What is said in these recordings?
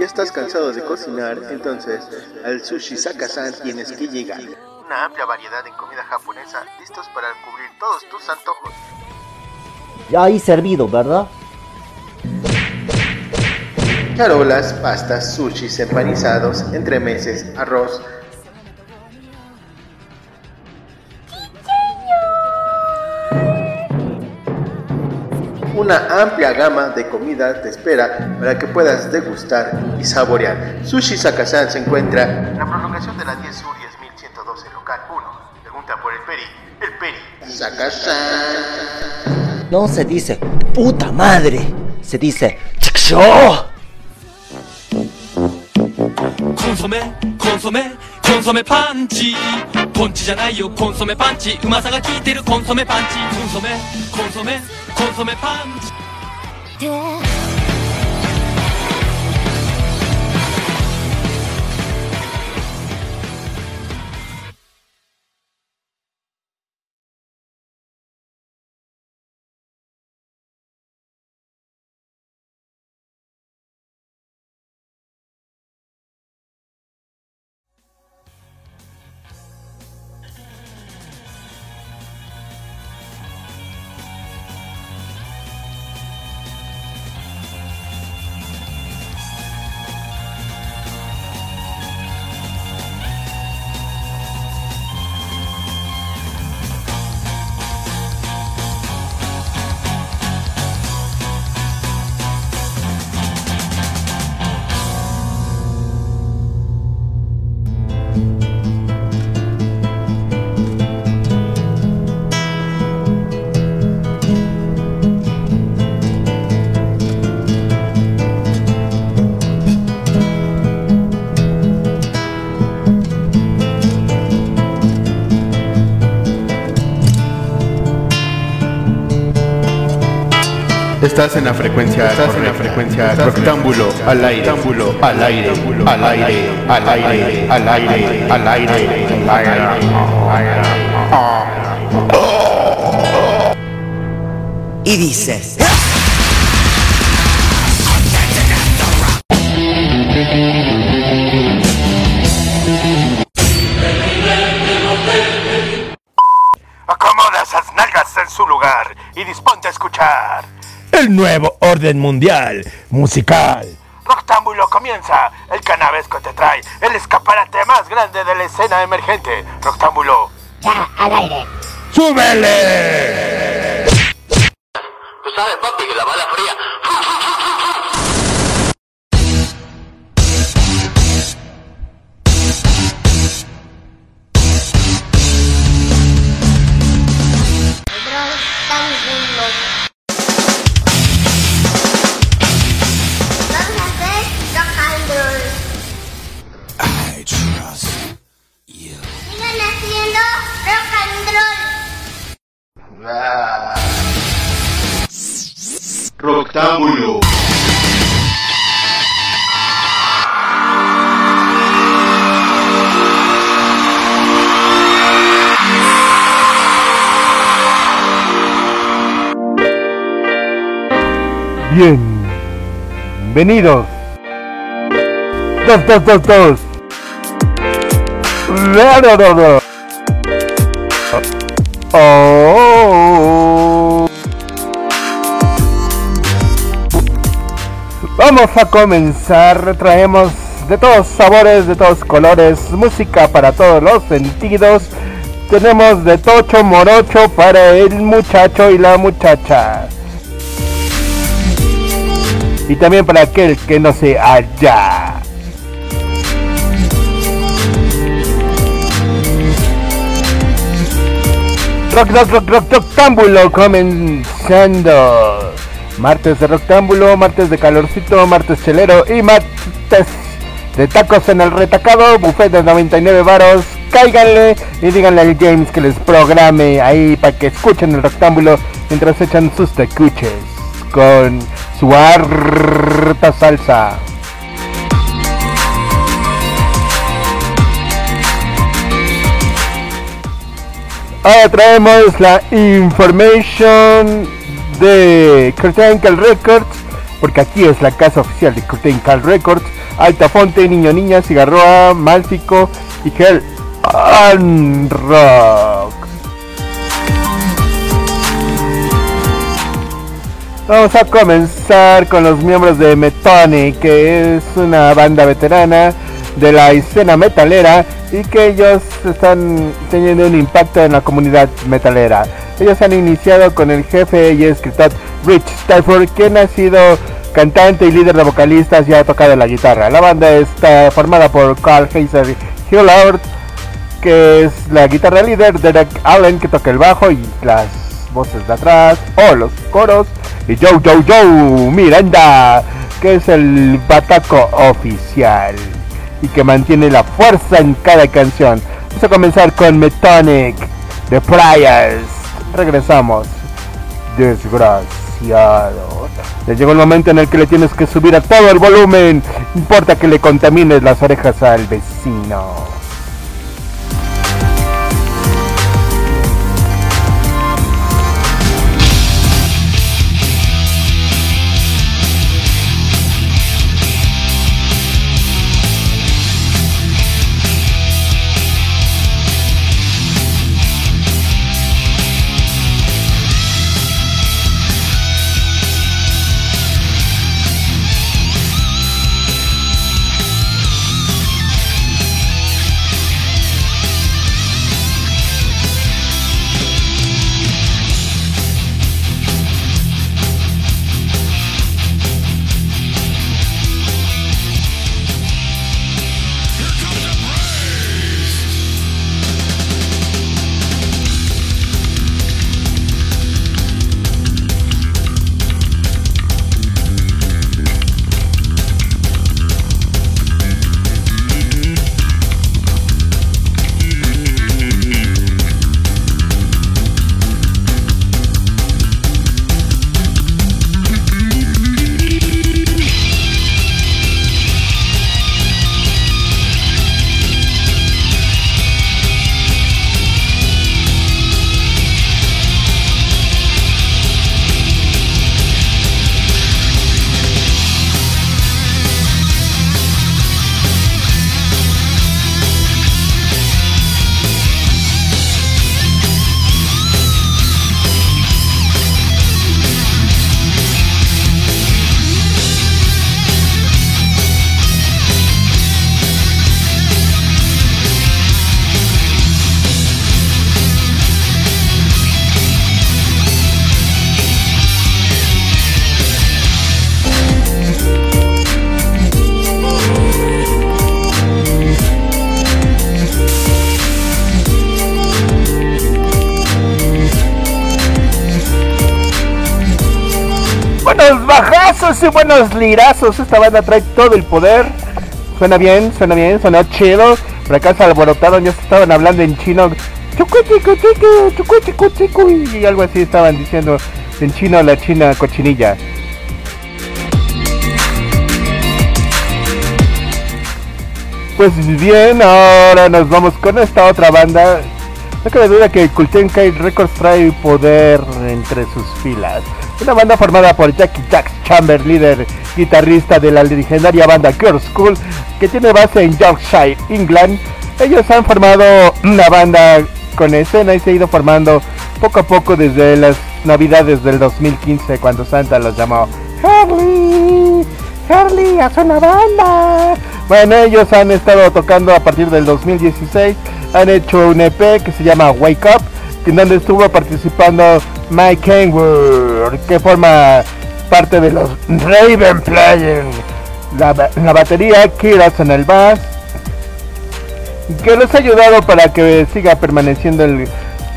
¿Ya estás cansado de cocinar? Entonces, al Sushi Sakasan tienes que llegar. Una amplia variedad en comida japonesa, listos para cubrir todos tus antojos. Ya ahí servido, ¿verdad? Charolas, pastas, sushis empanizados, entremeses, arroz, Una amplia gama de comida te espera para que puedas degustar y saborear. Sushi Sakasan se encuentra en la prolongación de la 10 Sur 10112, local 1. Pregunta por el Peri. El Peri. Sakasan. No se dice puta madre, se dice ¡Chixo! Consomé, consomé, consomé panchi ポンチじゃないよコンソメパンチうまさが効いてるコンソメパンチコンソメコンソメ consomme pants. Yeah. Estás en la frecuencia, estás en la frecuencia rectángulo al aire, rectángulo al aire, al aire, al aire, al aire, al aire, al aire. Y dices. Acomoda esas nalgas en su lugar y disponte a escuchar. El nuevo orden mundial musical. Roctámbulo comienza. El canavesco te trae el escaparate más grande de la escena emergente. Roctámbulo. ¡Súbele! Tú sabes papi que la bala fría roll. Rectángulo. Bienvenidos. Dos, dos, dos, dos. Oh. Vamos a comenzar. Traemos de todos sabores, de todos colores, música para todos los sentidos. Tenemos de tocho morocho para el muchacho y la muchacha. Y también para aquel que no se halla. Rock, rock, rock, rock, roctámbulo comenzando. Martes de roctámbulo, martes de calorcito, martes chelero y martes de tacos en el retacado, buffet de 99 varos. Cáiganle y díganle al James que les programe ahí para que escuchen el rectángulo mientras echan sus tecuches con su harta salsa. Ahora traemos la information de Curtain Records porque aquí es la casa oficial de Curtain Records, Altafonte, Niño Niña, Cigarroa, Málfico y and Rock. Vamos a comenzar con los miembros de Metony, que es una banda veterana de la escena metalera y que ellos están teniendo un impacto en la comunidad metalera. Ellos han iniciado con el jefe y escritor Rich Stafford, quien ha sido cantante y líder de vocalistas y ha tocado la guitarra. La banda está formada por Carl Heiser Hillard, que es la guitarra líder, Derek Allen, que toca el bajo y las voces de atrás, o los coros, y Joe Joe Joe Miranda, que es el bataco oficial y que mantiene la fuerza en cada canción. Vamos a comenzar con Metonic de Priors. Regresamos. Desgraciado. Ya llegó el momento en el que le tienes que subir a todo el volumen. Importa que le contamines las orejas al vecino. Y buenos lirazos. Esta banda trae todo el poder. Suena bien, suena bien, suena chido. Por acá se alborotaron, ya estaban hablando en chino. Y algo así estaban diciendo en chino la china cochinilla. Pues bien, ahora nos vamos con esta otra banda. No cabe duda que Culten Kai Records trae poder entre sus filas. Una banda formada por Jackie Jack Chamber, líder guitarrista de la legendaria banda Girl School, que tiene base en Yorkshire, England. Ellos han formado una banda con escena y se ha ido formando poco a poco desde las navidades del 2015 cuando Santa los llamó Harley, Harley, haz una banda. Bueno, ellos han estado tocando a partir del 2016, han hecho un EP que se llama Wake Up, en donde estuvo participando Mike Kenwood, que forma parte de los Raven Players. La, la batería, Kiras en el bass, que les ha ayudado para que siga permaneciendo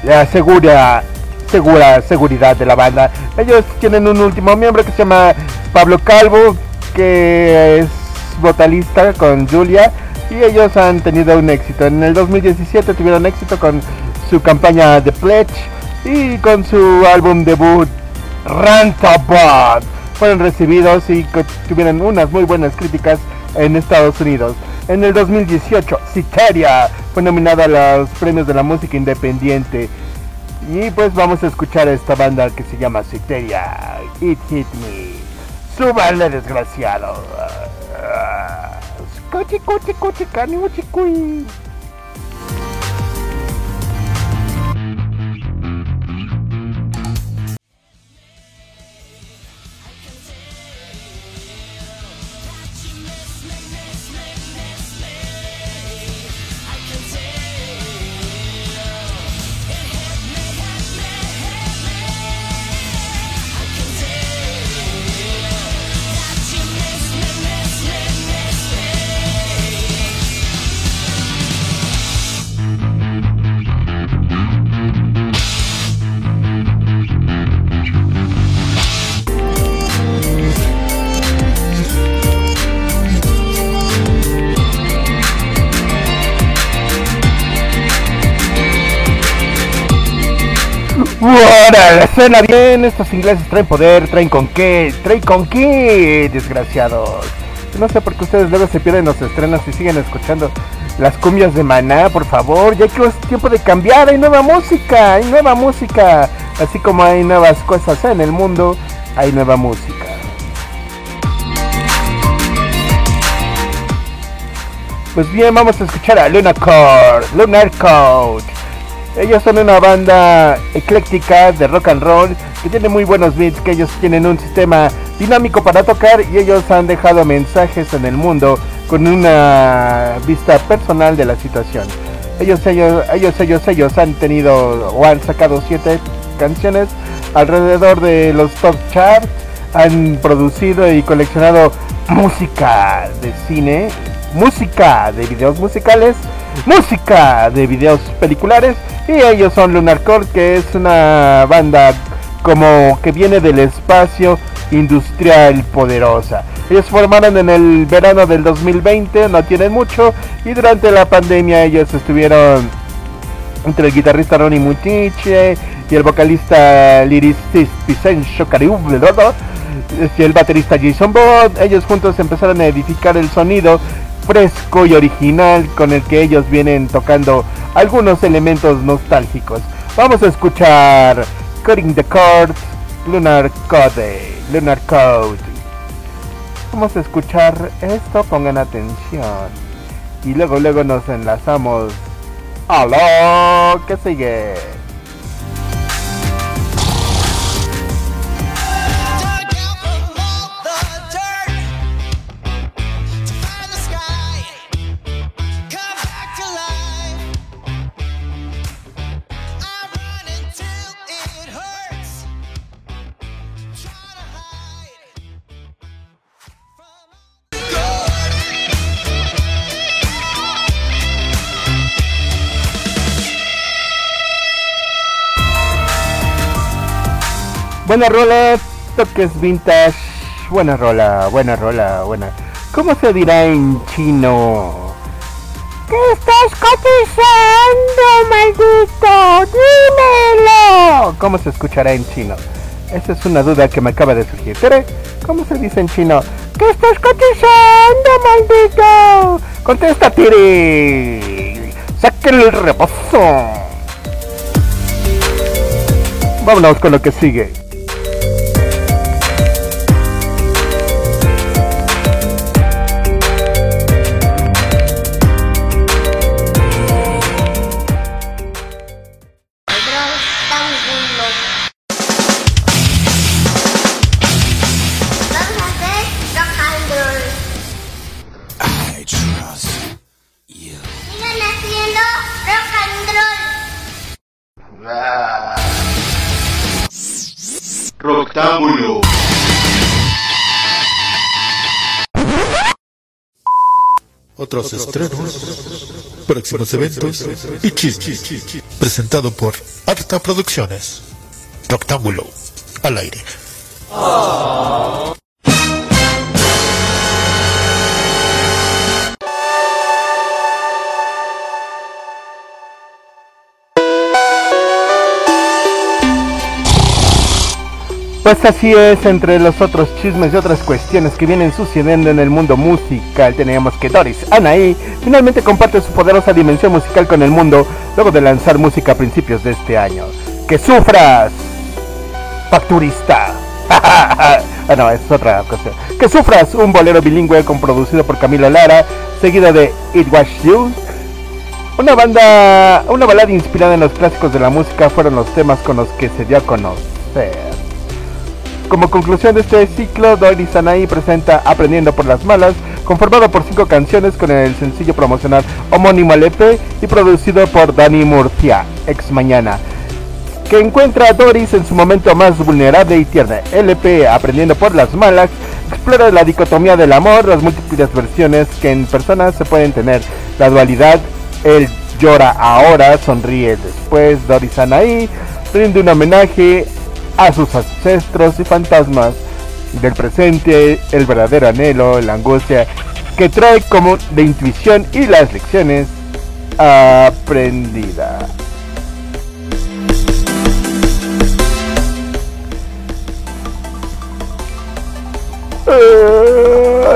la segura, segura seguridad de la banda. Ellos tienen un último miembro que se llama Pablo Calvo, que es vocalista con Julia y ellos han tenido un éxito. En el 2017 tuvieron éxito con su campaña The Pledge y con su álbum debut Rantabot. Fueron recibidos y tuvieron unas muy buenas críticas en Estados Unidos. En el 2018, Citeria fue nominada a los premios de la música independiente. Y pues vamos a escuchar a esta banda que se llama Citeria. It Hit Me. Súbale, desgraciado. Cuchi, cuchi, cuchi, cui. Órale, suena bien, estos ingleses traen poder, traen con qué, traen con qué, desgraciados. No sé por qué ustedes luego se pierden los estrenos y siguen escuchando las cumbias de maná, por favor, ya que es tiempo de cambiar, hay nueva música, hay nueva música, así como hay nuevas cosas en el mundo, hay nueva música. Pues bien, vamos a escuchar a Luna Core, Lunar Coach. Ellos son una banda ecléctica de rock and roll que tiene muy buenos beats, que ellos tienen un sistema dinámico para tocar y ellos han dejado mensajes en el mundo con una vista personal de la situación. Ellos, ellos, ellos, ellos, ellos han tenido o han sacado siete canciones alrededor de los top charts, han producido y coleccionado música de cine, música de videos musicales, música de videos peliculares y ellos son Lunar Core que es una banda como que viene del espacio industrial poderosa. Ellos formaron en el verano del 2020, no tienen mucho y durante la pandemia ellos estuvieron entre el guitarrista Ronnie Mutiche y el vocalista lyricist Vicencio Cariú y el baterista Jason Bond. Ellos juntos empezaron a edificar el sonido fresco y original con el que ellos vienen tocando algunos elementos nostálgicos. Vamos a escuchar Cutting the Chords, Lunar Code, Lunar Code. Vamos a escuchar esto, pongan atención. Y luego, luego nos enlazamos a lo que sigue. Buena rola, toques vintage. Buena rola, buena rola, buena. ¿Cómo se dirá en chino? ¿Qué estás cotizando, maldito? ¡Dímelo! ¿Cómo se escuchará en chino? Esa es una duda que me acaba de surgir. Tere, ¿cómo se dice en chino? ¿Qué estás cotizando, maldito? Contesta, Tere. Sáquenle el reposo. Vámonos con lo que sigue. Otros estrenos, próximos eventos y chismes. Presentado por Arta Producciones. Rectángulo. Al aire. Pues así es, entre los otros chismes y otras cuestiones que vienen sucediendo en el mundo musical, teníamos que Doris Anaí finalmente comparte su poderosa dimensión musical con el mundo luego de lanzar música a principios de este año. ¡Que sufras! Facturista. Ah, no, es otra ocasión. Que sufras un bolero bilingüe con producido por Camilo Lara, seguido de It Was You. Una banda, una balada inspirada en los clásicos de la música fueron los temas con los que se dio a conocer. Como conclusión de este ciclo, Dory Sanaí presenta Aprendiendo por las Malas, conformado por cinco canciones con el sencillo promocional homónimo al EP y producido por Dani Murcia, ex mañana, que encuentra a Doris en su momento más vulnerable y tierna. LP Aprendiendo por las Malas explora la dicotomía del amor, las múltiples versiones que en personas se pueden tener, la dualidad, él llora ahora, sonríe después, Doris Anaí rinde un homenaje a sus ancestros y fantasmas del presente, el verdadero anhelo, la angustia que trae como de intuición y las lecciones aprendidas.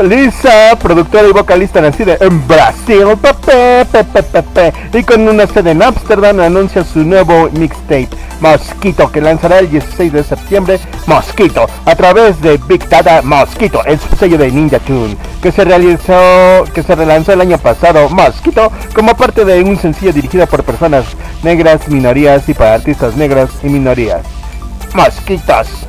Lisa, productora y vocalista nacida en Brasil, pepe, pepe, y con una sede en Ámsterdam, anuncia su nuevo mixtape, Mosquito, que lanzará el 16 de septiembre, Mosquito, a través de Big Data Mosquito, el sello de Ninja Tune, que se realizó, que se relanzó el año pasado, Mosquito, como parte de un sencillo dirigido por personas negras, minorías y para artistas negras y minorías. Mosquitos.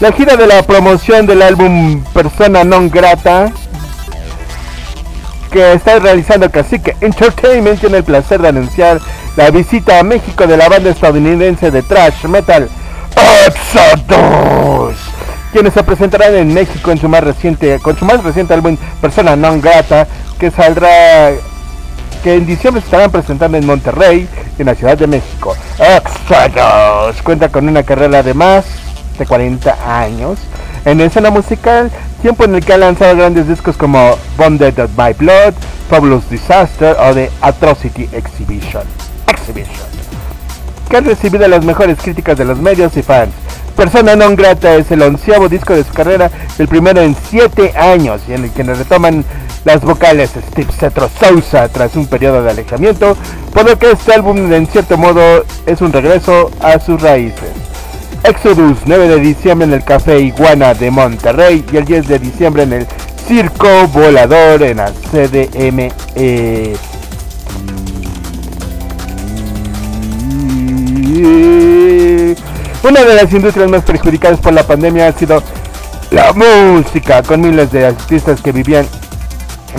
La gira de la promoción del álbum Persona Non Grata que está realizando Cacique Entertainment tiene el placer de anunciar la visita a México de la banda estadounidense de thrash metal Exodus quienes se presentarán en México en su más reciente con su más reciente álbum Persona Non Grata que saldrá que en diciembre se estarán presentando en Monterrey en la Ciudad de México. Exodus cuenta con una carrera de más de 40 años en escena musical, tiempo en el que ha lanzado grandes discos como Bonded by Blood, Fabulous Disaster o The Atrocity Exhibition, Exhibition, que han recibido las mejores críticas de los medios y fans. Persona non grata es el onceavo disco de su carrera, el primero en 7 años, y en el que retoman las vocales Steve Cetro Sousa tras un periodo de alejamiento, por lo que este álbum en cierto modo es un regreso a sus raíces. Exodus 9 de diciembre en el Café Iguana de Monterrey y el 10 de diciembre en el Circo Volador en la CDM. eh, Una de las industrias más perjudicadas por la pandemia ha sido la música, con miles de artistas que vivían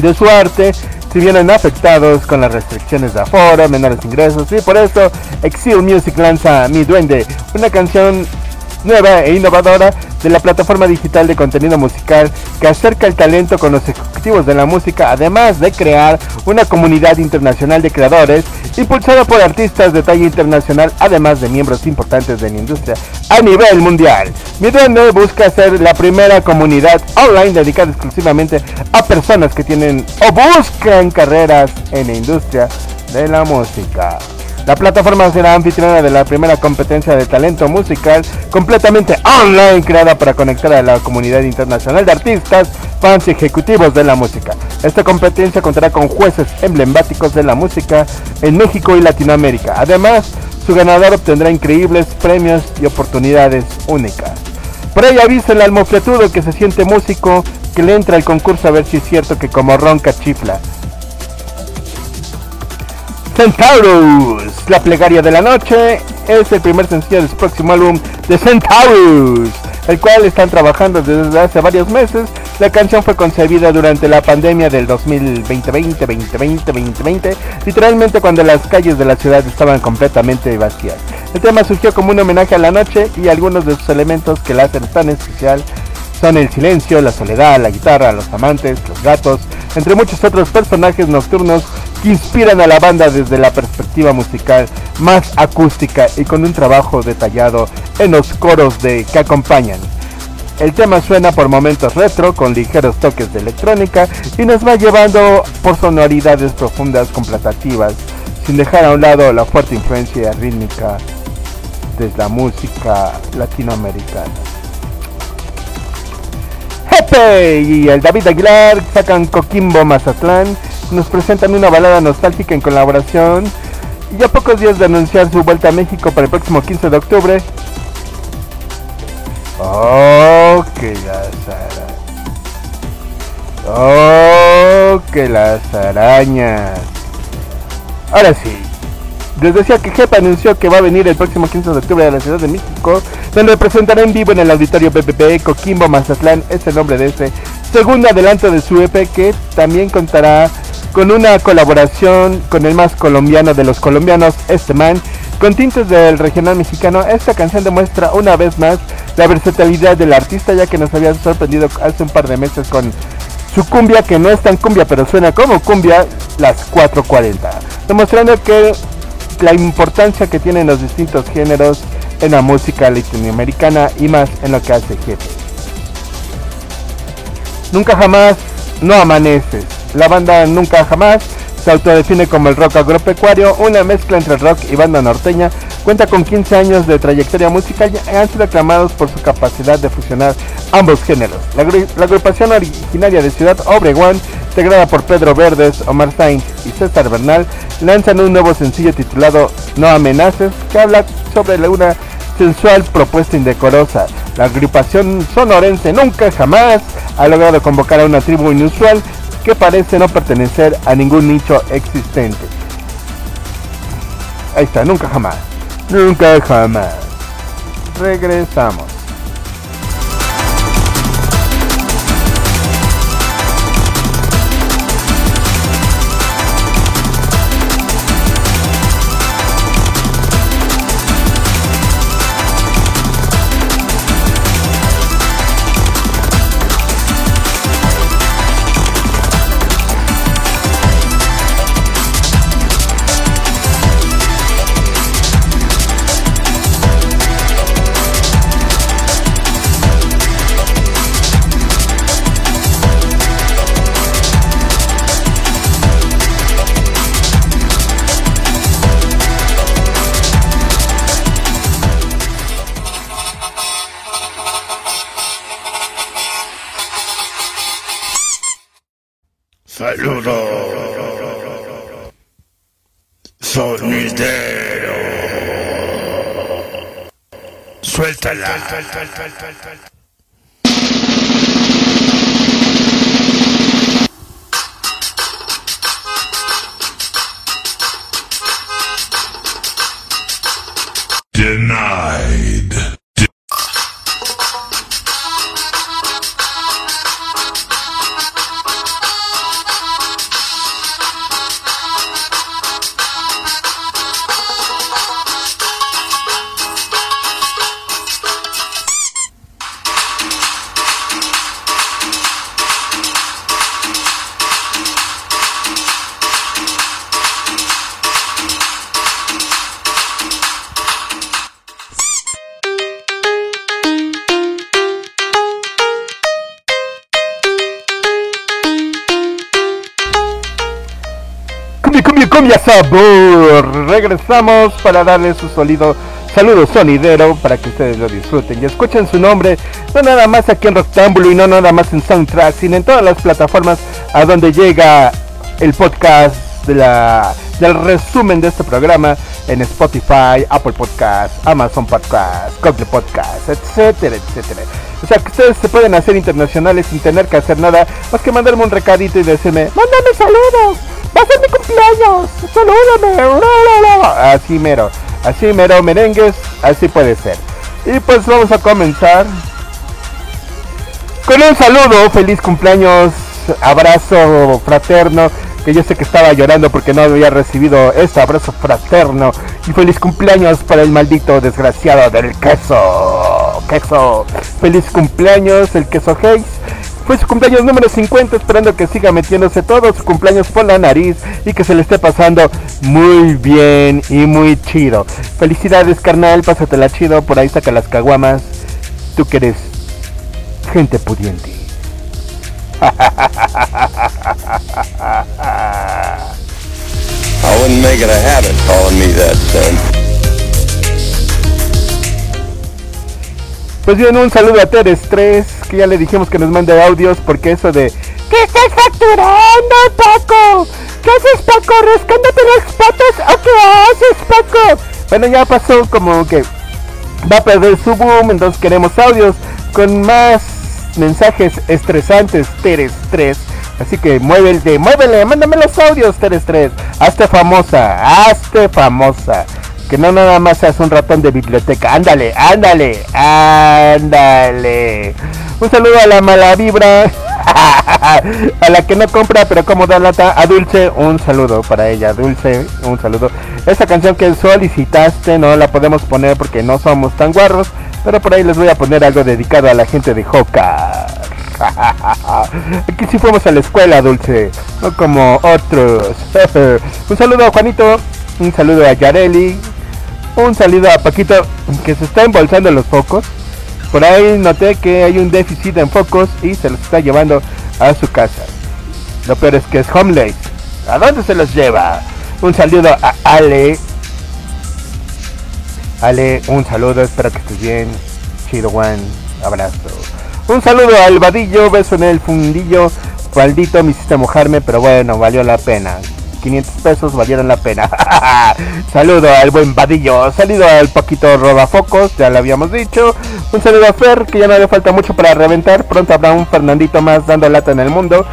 de su arte si vienen afectados con las restricciones de aforo, menores ingresos y por eso Exil Music lanza Mi Duende, una canción nueva e innovadora de la plataforma digital de contenido musical que acerca el talento con los ejecutivos de la música, además de crear una comunidad internacional de creadores impulsada por artistas de talla internacional, además de miembros importantes de la industria a nivel mundial. Mi Duende busca ser la primera comunidad online dedicada exclusivamente a personas que tienen o buscan carreras en la industria de la música. La plataforma será anfitriona de la primera competencia de talento musical completamente online creada para conectar a la comunidad internacional de artistas, fans y ejecutivos de la música. Esta competencia contará con jueces emblemáticos de la música en México y Latinoamérica. Además, su ganador obtendrá increíbles premios y oportunidades únicas. Por ello avisa al mofletudo que se siente músico que le entra al concurso a ver si es cierto que como ronca chifla. Centaurus, la plegaria de la noche, es el primer sencillo de su próximo álbum de Centaurus, el cual están trabajando desde hace varios meses. La canción fue concebida durante la pandemia del 2020, 2020, 2020, literalmente cuando las calles de la ciudad estaban completamente vacías. El tema surgió como un homenaje a la noche y algunos de sus elementos que la hacen tan especial son el silencio, la soledad, la guitarra, los amantes, los gatos, entre muchos otros personajes nocturnos que inspiran a la banda desde la perspectiva musical más acústica y con un trabajo detallado en los coros de que acompañan. El tema suena por momentos retro con ligeros toques de electrónica y nos va llevando por sonoridades profundas completativas, sin dejar a un lado la fuerte influencia rítmica de la música latinoamericana. Jepe y el David Aguilar sacan Coquimbo Mazatlán, nos presentan una balada nostálgica en colaboración y a pocos días de anunciar su vuelta a México para el próximo 15 de octubre, Oh, que las arañas. Oh, que las arañas. Ahora sí. Les decía que Jepa anunció que va a venir el próximo 15 de octubre a la Ciudad de México, donde presentará en vivo en el auditorio PPP Coquimbo Mazatlán, es el nombre de este segundo adelanto de su EP que también contará con una colaboración con el más colombiano de los colombianos, este man, con tintes del regional mexicano. Esta canción demuestra una vez más la versatilidad del artista, ya que nos había sorprendido hace un par de meses con su cumbia, que no es tan cumbia, pero suena como cumbia, las 440, demostrando que la importancia que tienen los distintos géneros en la música latinoamericana y más en lo que hace Jefe. Nunca jamás no amaneces. La banda Nunca jamás se autodefine como el rock agropecuario, una mezcla entre rock y banda norteña. Cuenta con 15 años de trayectoria musical y han sido aclamados por su capacidad de fusionar ambos géneros. La, agru- la agrupación originaria de Ciudad Obregón, integrada por Pedro Verdes, Omar Sainz y César Bernal, lanzan un nuevo sencillo titulado No amenaces, que habla sobre una sensual propuesta indecorosa. La agrupación sonorense nunca jamás ha logrado convocar a una tribu inusual que parece no pertenecer a ningún nicho existente. Ahí está, nunca jamás. Nunca jamás. Regresamos. Good, good. Cumbia, sabor. Regresamos para darle su sólido saludo sonidero para que ustedes lo disfruten y escuchen su nombre no nada más aquí en Rectángulo y no nada más en Soundtrack, sino en todas las plataformas a donde llega el podcast de la, del resumen de este programa en Spotify, Apple Podcast, Amazon Podcast, Google Podcast, etcétera, etcétera. O sea que ustedes se pueden hacer internacionales sin tener que hacer nada más que mandarme un recadito y decirme, mándame saludos, va a ser mi cumpleaños, salúdame, la, la, la". así mero, así mero merengues, así puede ser. Y pues vamos a comenzar con un saludo, feliz cumpleaños, abrazo fraterno, que yo sé que estaba llorando porque no había recibido este abrazo fraterno. Y feliz cumpleaños para el maldito desgraciado del queso. Queso. Feliz cumpleaños, el queso Hayes. Fue su cumpleaños número 50, esperando que siga metiéndose todo su cumpleaños por la nariz y que se le esté pasando muy bien y muy chido. Felicidades, carnal, pásatela chido, por ahí saca las caguamas. Tú que eres gente pudiente. Pues bien, un saludo a Teres 3, que ya le dijimos que nos mande audios porque eso de ¿Qué estás facturando, Paco? ¿Qué haces, Paco? ¿Rascándote las patas o qué haces, Paco? Bueno, ya pasó como que va a perder su boom, entonces queremos audios con más mensajes estresantes, Teres 3. Así que muévele, muévele, mándame los audios, Teres 3. Hazte famosa, hazte famosa. Que no nada más seas un ratón de biblioteca. Ándale, ándale, ándale. Un saludo a la mala vibra. a la que no compra pero como da lata. A Dulce, un saludo para ella. Dulce, un saludo. Esta canción que solicitaste no la podemos poner porque no somos tan guarros. Pero por ahí les voy a poner algo dedicado a la gente de Joca. Aquí sí fuimos a la escuela, Dulce. No como otros. un saludo a Juanito. Un saludo a Yareli. Un saludo a Paquito que se está embolsando los focos. Por ahí noté que hay un déficit en focos y se los está llevando a su casa. Lo peor es que es homeless. ¿A dónde se los lleva? Un saludo a Ale. Ale, un saludo, espero que estés bien. Chido Juan, abrazo. Un saludo al vadillo, beso en el fundillo. Maldito, me hiciste mojarme, pero bueno, valió la pena. 500 pesos valieron la pena. saludo al buen vadillo. Saludo al poquito rodafocos, ya lo habíamos dicho. Un saludo a Fer, que ya no le falta mucho para reventar. Pronto habrá un Fernandito más dando lata en el mundo.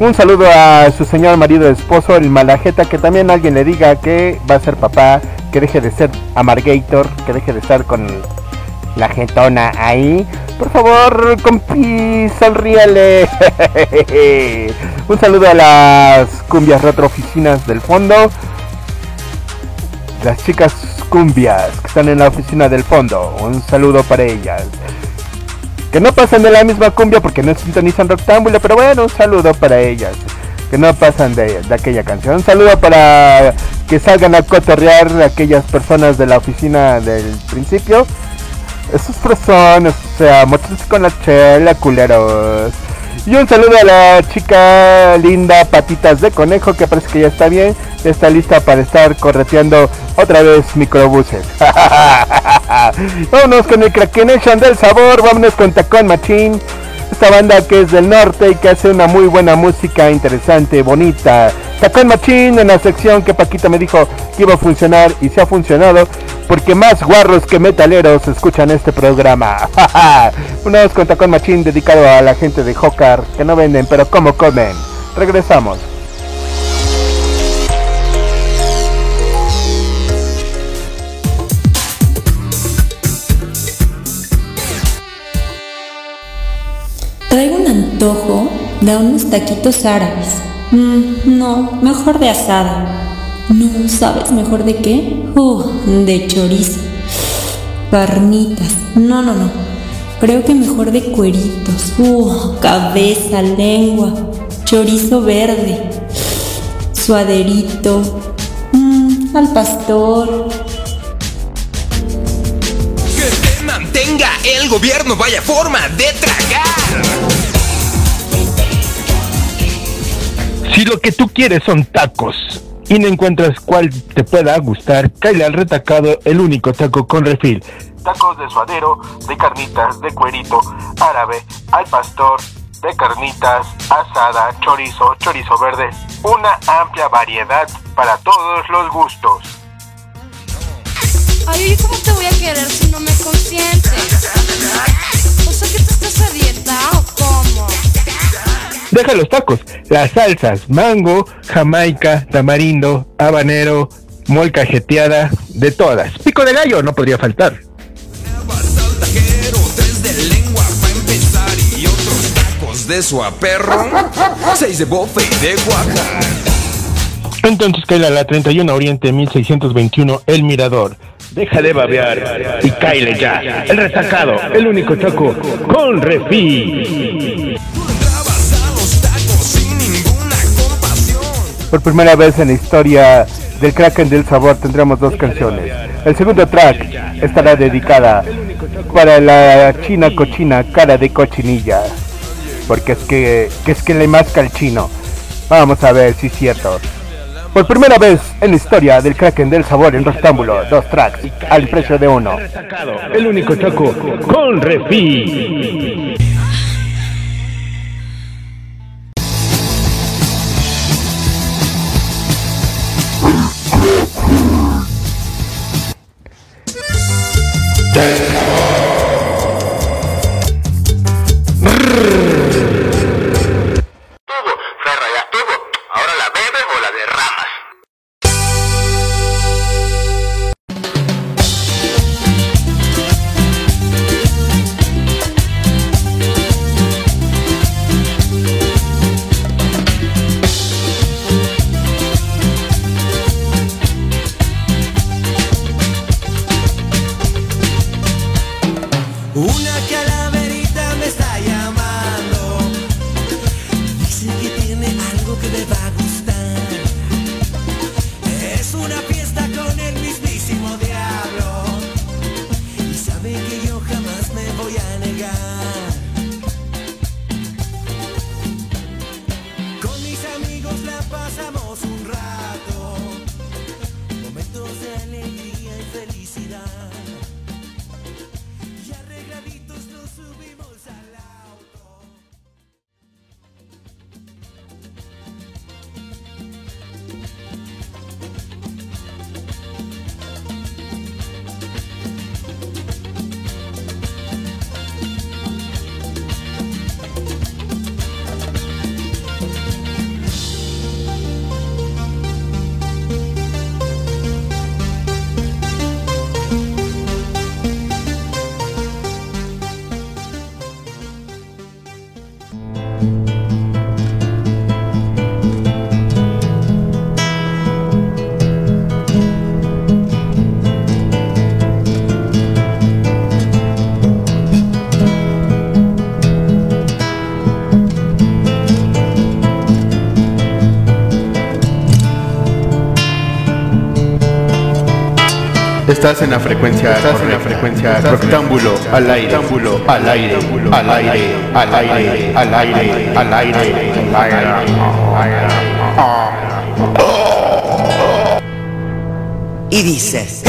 Un saludo a su señor marido esposo, el Malajeta, que también alguien le diga que va a ser papá, que deje de ser amargator, que deje de estar con la gentona ahí. Por favor, compi, sonríale. Un saludo a las cumbias retro oficinas del fondo. Las chicas cumbias que están en la oficina del fondo. Un saludo para ellas. Que no pasan de la misma cumbia porque no sintonizan Rectángulo, pero bueno, un saludo para ellas. Que no pasan de, de aquella canción. Un saludo para que salgan a cotorrear aquellas personas de la oficina del principio. Esos personas, o sea, mostrarse con la chela, culeros. Y un saludo a la chica linda Patitas de Conejo que parece que ya está bien, está lista para estar correteando otra vez microbuses. vámonos con el Krakenation del sabor, vámonos con Tacón Machín. Esta banda que es del norte y que hace una muy buena música interesante, bonita. Tacón Machín en la sección que Paquita me dijo que iba a funcionar y se ha funcionado porque más guarros que metaleros escuchan este programa. Unos con Tacón Machín dedicado a la gente de Jocar que no venden pero como comen. Regresamos. Traigo un antojo de unos taquitos árabes. Mm, no, mejor de asada. No, ¿sabes mejor de qué? Uh, de chorizo. Carnitas. No, no, no. Creo que mejor de cueritos. Uh, cabeza, lengua. Chorizo verde. Suaderito. Mm, al pastor. Que te mantenga el gobierno, vaya forma de tragar. Si lo que tú quieres son tacos y no encuentras cuál te pueda gustar, cállale al retacado el único taco con refil. Tacos de suadero, de carnitas, de cuerito, árabe, al pastor, de carnitas, asada, chorizo, chorizo verde. Una amplia variedad para todos los gustos. Ay, ¿cómo te voy a querer si no me consientes? O sea tú Deja los tacos, las salsas, mango, jamaica, tamarindo, habanero, molcajeteada, de todas. Pico de gallo no podría faltar. De de bofe y de Oaxaca. Entonces cae la 31 Oriente 1621 El Mirador. Deja de babear y cáele ya. El retacado, el único taco con refil. Por primera vez en la historia del Kraken del Sabor tendremos dos canciones. El segundo track estará dedicada para la china cochina cara de cochinilla. Porque es que, es que le masca el chino. Vamos a ver si es cierto. Por primera vez en la historia del Kraken del Sabor en Rectángulo, dos tracks al precio de uno. El único taco con Death. Estás en la frecuencia, estás en la frecuencia. Rectángulo al aire, rectángulo al aire, al aire, al aire, al aire, al aire, al aire. Y dice.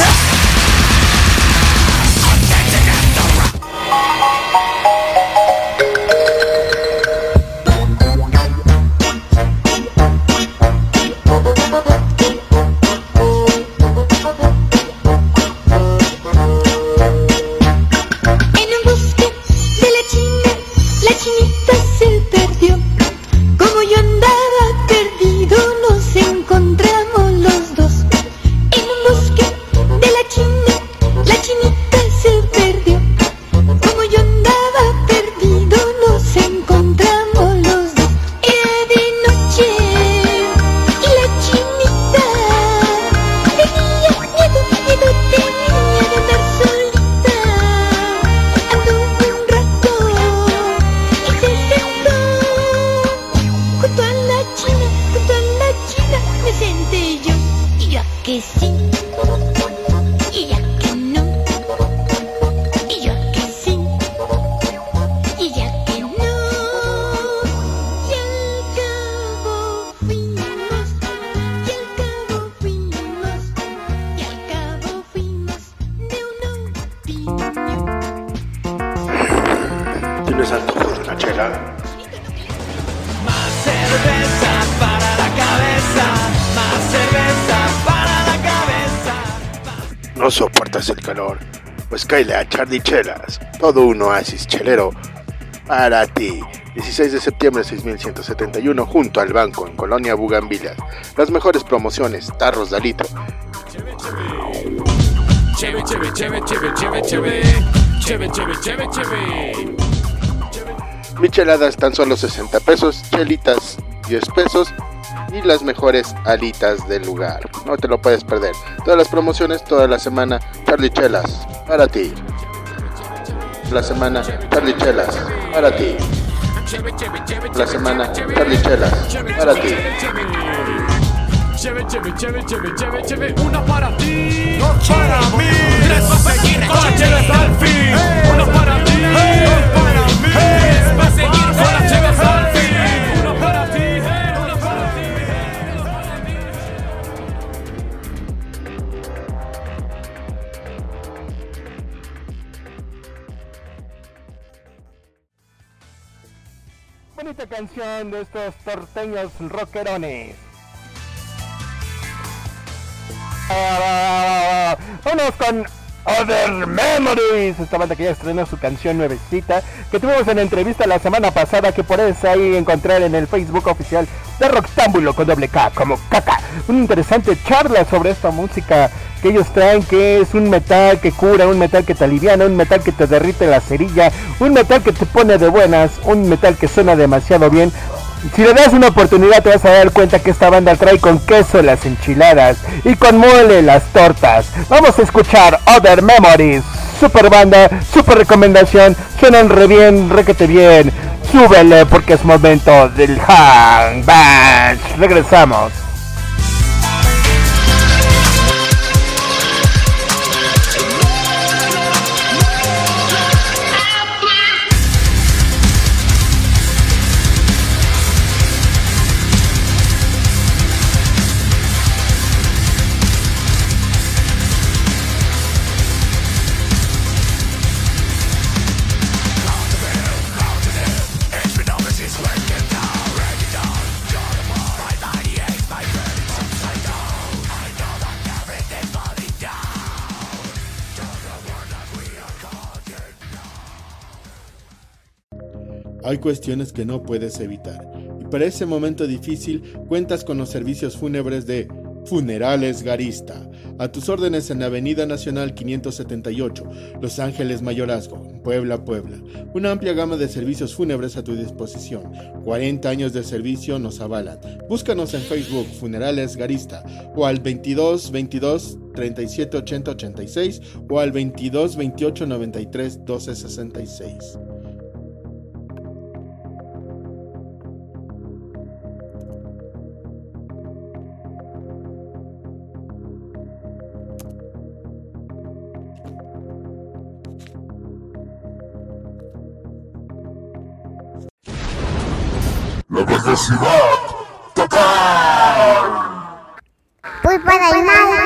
¿No soportas el calor? Pues cáile a Charlie Chelas, todo un oasis chelero para ti. 16 de septiembre 6171 junto al banco en Colonia Bugambilias. Las mejores promociones, tarros de litro. Cheve, cheve, cheve, cheve, cheve, cheve. Cheve, cheve, cheve, cheve. Micheladas tan solo 60 pesos, chelitas 10 pesos y las mejores alitas del lugar. No te lo puedes perder. Todas las promociones, toda la semana, Charlie Chelas, para ti. La semana, Charlie Chelas, para ti. La semana, Charlie Chelas, para ti. Cheve, cheve, cheve, cheve, cheve, cheve, una para ti. No para mí. Tres para seguir con la cheve hasta el fin. Una para ti. Bonita canción de estos torteños rockerones. Ah, Vámonos con Other Memories, esta banda que ya estrenó su canción nuevecita, que tuvimos en entrevista la semana pasada, que podés ahí encontrar en el Facebook oficial de Rocktámbulo con doble K, como caca. Una interesante charla sobre esta música que ellos traen, que es un metal que cura, un metal que te aliviana, un metal que te derrite la cerilla, un metal que te pone de buenas, un metal que suena demasiado bien. Si le das una oportunidad te vas a dar cuenta que esta banda trae con queso las enchiladas y con mole las tortas. Vamos a escuchar Other Memories. Super banda, super recomendación. Suenan re bien, requete bien. Súbele porque es momento del Hang Bang. Regresamos. Hay cuestiones que no puedes evitar. Y para ese momento difícil cuentas con los servicios fúnebres de Funerales Garista. A tus órdenes en Avenida Nacional 578, Los Ángeles Mayorazgo. Puebla, Puebla. Una amplia gama de servicios fúnebres a tu disposición. 40 años de servicio nos avalan. Búscanos en Facebook Funerales Garista o al 22 22 37 80 86 o al 22 28 93 12 66. Del mal.